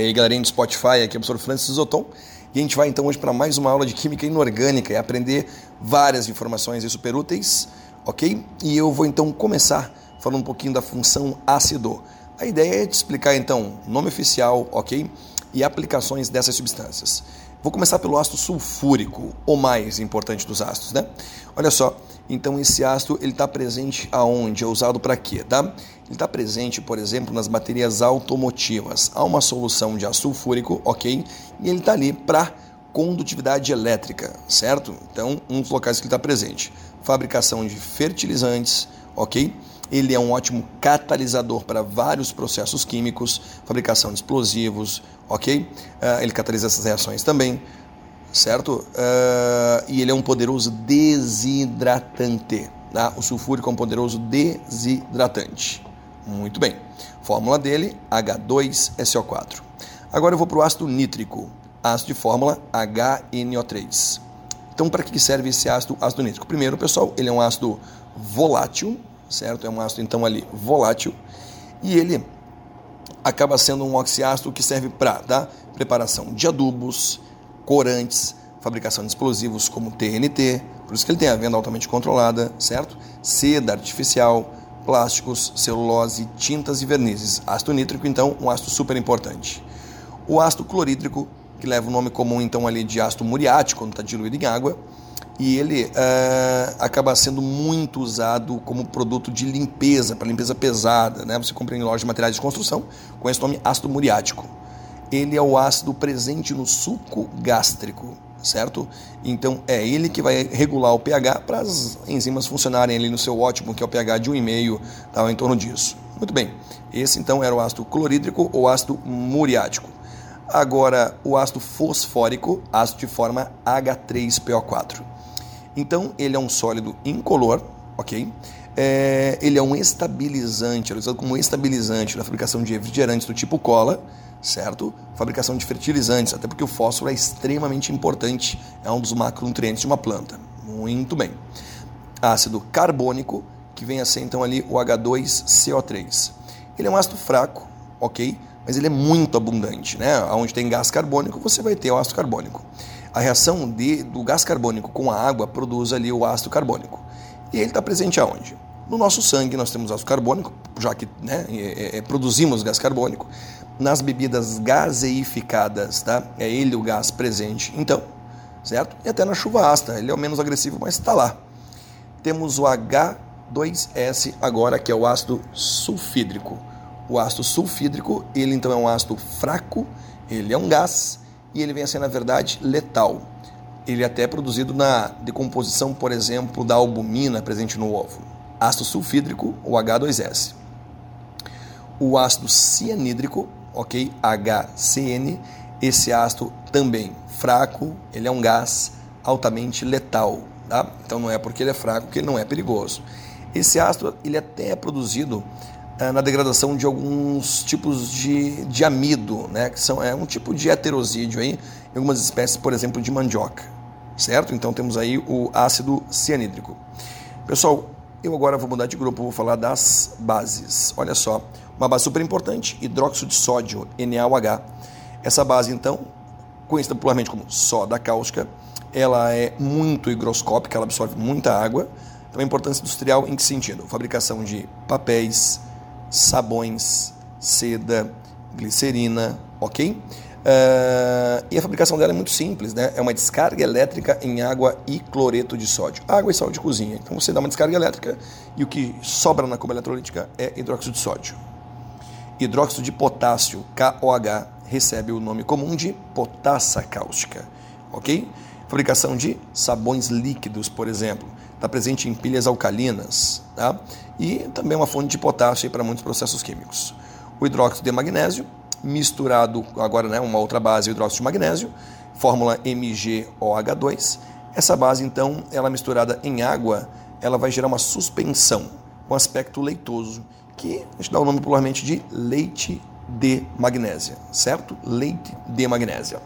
aí, galerinha do Spotify, aqui é o professor Francis Zoton. E a gente vai então hoje para mais uma aula de Química Inorgânica e aprender várias informações super úteis, ok? E eu vou então começar falando um pouquinho da função ácido. A ideia é te explicar então nome oficial, ok? E aplicações dessas substâncias. Vou começar pelo ácido sulfúrico, o mais importante dos ácidos, né? Olha só, então esse ácido ele está presente aonde? É usado para quê, tá? Ele está presente, por exemplo, nas baterias automotivas. Há uma solução de ácido sulfúrico, ok? E ele está ali para condutividade elétrica, certo? Então, um dos locais que ele está presente. Fabricação de fertilizantes, ok? Ele é um ótimo catalisador para vários processos químicos, fabricação de explosivos, ok? Uh, ele catalisa essas reações também, certo? Uh, e ele é um poderoso desidratante. Tá? O sulfúrico é um poderoso desidratante. Muito bem. Fórmula dele, H2SO4. Agora eu vou para o ácido nítrico. Ácido de fórmula HNO3. Então, para que serve esse ácido, ácido nítrico? Primeiro, pessoal, ele é um ácido volátil, certo? É um ácido, então, ali volátil. E ele acaba sendo um oxiácido que serve para tá? preparação de adubos, corantes, fabricação de explosivos como TNT, por isso que ele tem a venda altamente controlada, certo? Seda artificial, plásticos, celulose, tintas e vernizes. Ácido nítrico, então, um ácido super importante. O ácido clorídrico, que leva o nome comum, então, ali de ácido muriático, quando está diluído em água, e ele uh, acaba sendo muito usado como produto de limpeza, para limpeza pesada. Né? Você compra em lojas de materiais de construção com esse nome ácido muriático. Ele é o ácido presente no suco gástrico, certo? Então é ele que vai regular o pH para as enzimas funcionarem ali no seu ótimo, que é o pH de 1,5, tá, em torno disso. Muito bem, esse então era o ácido clorídrico ou ácido muriático. Agora, o ácido fosfórico, ácido de forma H3PO4. Então, ele é um sólido incolor, ok? É, ele é um estabilizante, ele é usado como estabilizante na fabricação de refrigerantes do tipo cola, certo? Fabricação de fertilizantes, até porque o fósforo é extremamente importante, é um dos macronutrientes de uma planta. Muito bem. Ácido carbônico, que vem a ser então ali o H2CO3. Ele é um ácido fraco, ok? Mas ele é muito abundante, né? Onde tem gás carbônico, você vai ter o ácido carbônico a reação de, do gás carbônico com a água produz ali o ácido carbônico. E ele está presente aonde? No nosso sangue nós temos ácido carbônico, já que né, é, é, produzimos gás carbônico. Nas bebidas gaseificadas, tá? é ele o gás presente, então, certo? E até na chuva ácida, ele é o menos agressivo, mas está lá. Temos o H2S agora, que é o ácido sulfídrico. O ácido sulfídrico, ele então é um ácido fraco, ele é um gás, e ele vem a ser, na verdade, letal. Ele é até produzido na decomposição, por exemplo, da albumina presente no ovo. Ácido sulfídrico, o H2S. O ácido cianídrico, ok? HCN, esse ácido também fraco, ele é um gás altamente letal, tá? Então não é porque ele é fraco que ele não é perigoso. Esse ácido ele até é produzido é, na degradação de alguns tipos de, de amido, né, que são, é um tipo de heterosídeo aí, em algumas espécies, por exemplo, de mandioca, certo? Então temos aí o ácido cianídrico. Pessoal, eu agora vou mudar de grupo, vou falar das bases. Olha só, uma base super importante, hidróxido de sódio, NaOH. Essa base, então, conhecida popularmente como soda cáustica, ela é muito higroscópica, ela absorve muita água. Então, a importância industrial em que sentido? Fabricação de papéis, sabões, seda, glicerina, ok? Uh, e a fabricação dela é muito simples, né? É uma descarga elétrica em água e cloreto de sódio. Água e sal de cozinha. Então você dá uma descarga elétrica e o que sobra na cuba eletrolítica é hidróxido de sódio. Hidróxido de potássio, KOH, recebe o nome comum de potassa cáustica, ok? Fabricação de sabões líquidos, por exemplo está presente em pilhas alcalinas tá? e também uma fonte de potássio para muitos processos químicos. O hidróxido de magnésio, misturado agora né, uma outra base, o hidróxido de magnésio, fórmula MgOH2. Essa base, então, ela misturada em água, ela vai gerar uma suspensão com aspecto leitoso, que a gente dá o nome popularmente de leite de magnésia, certo? Leite de magnésia.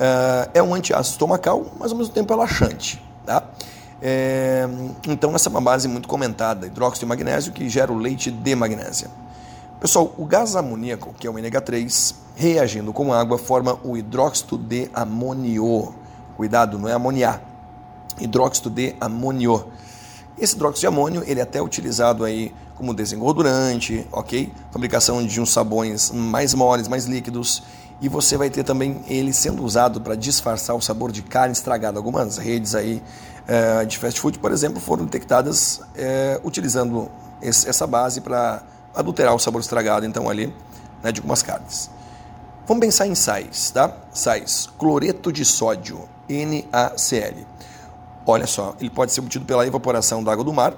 Uh, é um antiácido estomacal, mas ao mesmo tempo é laxante, tá? É, então, essa é uma base muito comentada, hidróxido de magnésio, que gera o leite de magnésia. Pessoal, o gás amoníaco, que é o NH3, reagindo com água, forma o hidróxido de amonio. Cuidado, não é amoniá. Hidróxido de amonio. Esse hidróxido de amônio, ele é até utilizado aí como desengordurante, ok? Fabricação de uns sabões mais moles, mais líquidos. E você vai ter também ele sendo usado para disfarçar o sabor de carne estragada. Algumas redes aí é, de fast food, por exemplo, foram detectadas é, utilizando esse, essa base para adulterar o sabor estragado, então, ali, né, de algumas carnes. Vamos pensar em sais, tá? Sais, cloreto de sódio, NaCl. Olha só, ele pode ser obtido pela evaporação da água do mar.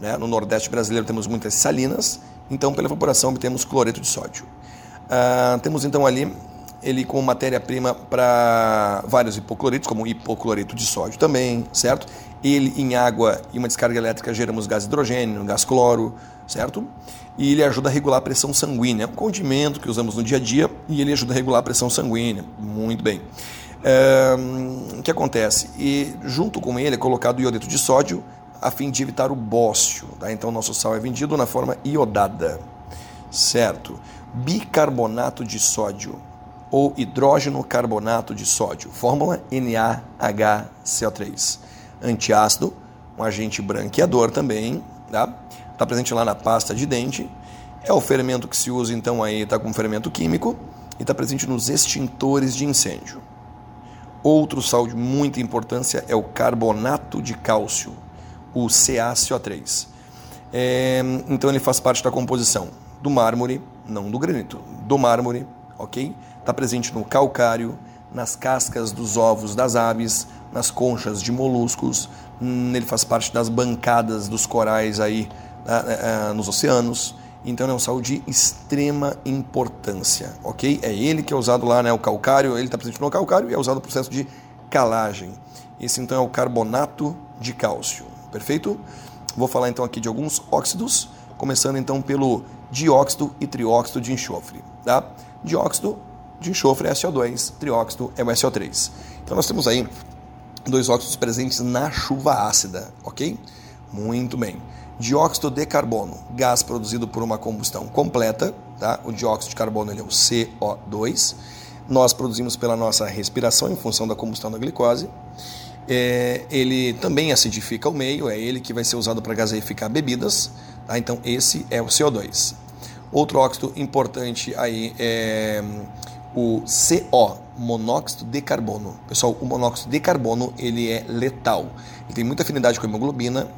Né? No Nordeste brasileiro temos muitas salinas, então pela evaporação obtemos cloreto de sódio. Ah, temos então ali ele como matéria-prima para vários hipocloritos, como hipocloreto de sódio também, certo? Ele em água e uma descarga elétrica geramos gás hidrogênio, gás cloro, certo? E ele ajuda a regular a pressão sanguínea. É um condimento que usamos no dia a dia e ele ajuda a regular a pressão sanguínea. Muito bem. O que acontece? E junto com ele é colocado iodeto de sódio a fim de evitar o bócio. Tá? Então, nosso sal é vendido na forma iodada. Certo. Bicarbonato de sódio ou hidrógeno carbonato de sódio, fórmula NaHCO3. Antiácido, um agente branqueador também, tá? Está presente lá na pasta de dente. É o fermento que se usa então aí, está com fermento químico e está presente nos extintores de incêndio. Outro sal de muita importância é o carbonato de cálcio, o CaCO3. É, então ele faz parte da composição do mármore, não do granito, do mármore, ok? Está presente no calcário, nas cascas dos ovos das aves, nas conchas de moluscos, hum, ele faz parte das bancadas dos corais aí uh, uh, nos oceanos. Então é um sal de extrema importância, ok? É ele que é usado lá, né? O calcário, ele está presente no calcário e é usado no processo de calagem. Esse então é o carbonato de cálcio, perfeito? Vou falar então aqui de alguns óxidos, começando então pelo dióxido e trióxido de enxofre, tá? Dióxido de enxofre é SO2, trióxido é o SO3. Então nós temos aí dois óxidos presentes na chuva ácida, ok? Muito bem dióxido de carbono, gás produzido por uma combustão completa, tá? o dióxido de carbono ele é o CO2, nós produzimos pela nossa respiração em função da combustão da glicose, é, ele também acidifica o meio, é ele que vai ser usado para gaseificar bebidas, tá? então esse é o CO2. Outro óxido importante aí é o CO, monóxido de carbono. Pessoal, o monóxido de carbono ele é letal. Ele tem muita afinidade com a hemoglobina,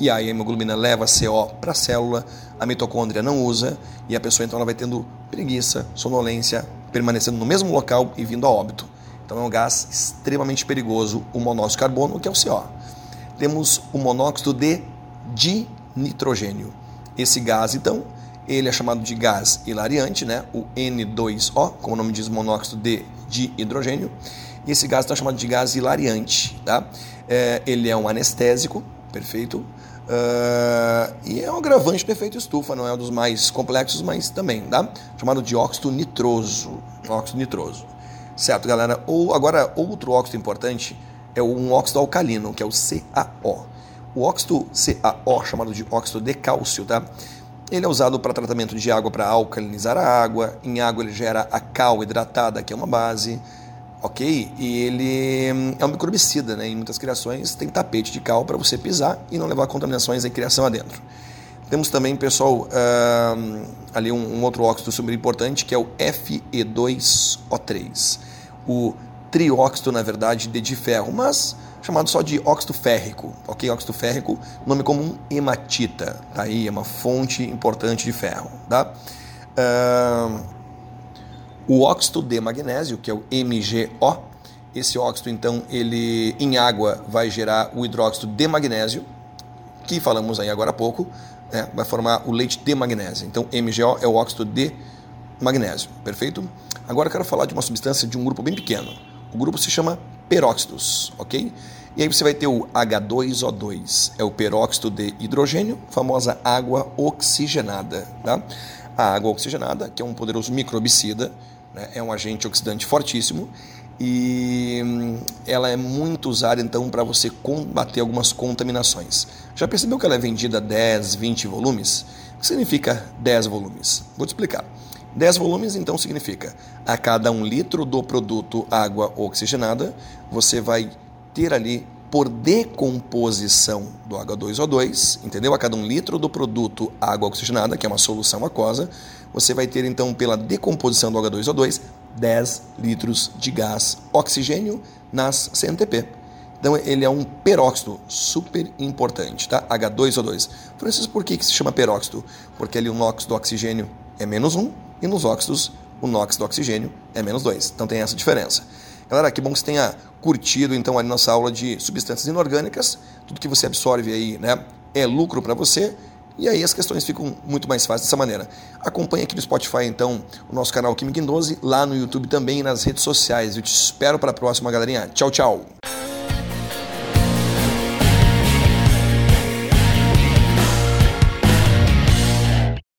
e aí a hemoglobina leva CO para a célula, a mitocôndria não usa e a pessoa então ela vai tendo preguiça, sonolência, permanecendo no mesmo local e vindo a óbito. Então é um gás extremamente perigoso, o monóxido de carbono, que é o CO. Temos o monóxido de dinitrogênio. Esse gás, então, ele é chamado de gás hilariante, né? o N2O, como o nome diz, monóxido de, de hidrogênio. E esse gás está chamado de gás hilariante. Tá? É, ele é um anestésico, perfeito? Uh, e é um agravante do efeito estufa, não é um dos mais complexos, mas também, tá? Chamado de óxido nitroso. Óxido nitroso. Certo, galera? Ou agora, outro óxido importante é um óxido alcalino, que é o CaO. O óxido CaO, chamado de óxido de cálcio, tá? Ele é usado para tratamento de água para alcalinizar a água. Em água ele gera a cal hidratada, que é uma base ok? E ele hum, é um microbicida, né? Em muitas criações tem tapete de cal para você pisar e não levar contaminações em criação adentro. Temos também, pessoal, uh, ali um, um, outro óxido super importante que é o Fe2O3. O trióxido, na verdade, de, de ferro, mas chamado só de óxido férrico, ok? Óxido férrico, nome comum hematita, tá aí, é uma fonte importante de ferro, tá? Uh, o óxido de magnésio, que é o MgO, esse óxido, então, ele em água vai gerar o hidróxido de magnésio, que falamos aí agora há pouco, né? vai formar o leite de magnésio. Então, MgO é o óxido de magnésio, perfeito? Agora eu quero falar de uma substância de um grupo bem pequeno. O grupo se chama peróxidos, ok? E aí você vai ter o H2O2, é o peróxido de hidrogênio, famosa água oxigenada, tá? A água oxigenada, que é um poderoso microbicida, né? é um agente oxidante fortíssimo e hum, ela é muito usada então para você combater algumas contaminações. Já percebeu que ela é vendida 10, 20 volumes? O que significa 10 volumes? Vou te explicar. 10 volumes, então, significa a cada um litro do produto água oxigenada, você vai ter ali por decomposição do H2O2, entendeu? A cada um litro do produto água oxigenada, que é uma solução aquosa, você vai ter então pela decomposição do H2O2 10 litros de gás oxigênio nas CNTP. Então ele é um peróxido super importante, tá? H2O2. Francisco, por que, que se chama peróxido? Porque ali o NOx do oxigênio é menos 1 e nos óxidos o NOx do oxigênio é menos 2. Então tem essa diferença. Galera, que bom que você tenha curtido então a nossa aula de substâncias inorgânicas. Tudo que você absorve aí né, é lucro para você. E aí as questões ficam muito mais fáceis dessa maneira. Acompanhe aqui no Spotify, então, o nosso canal Química em 12, lá no YouTube também e nas redes sociais. Eu te espero para a próxima, galerinha. Tchau, tchau.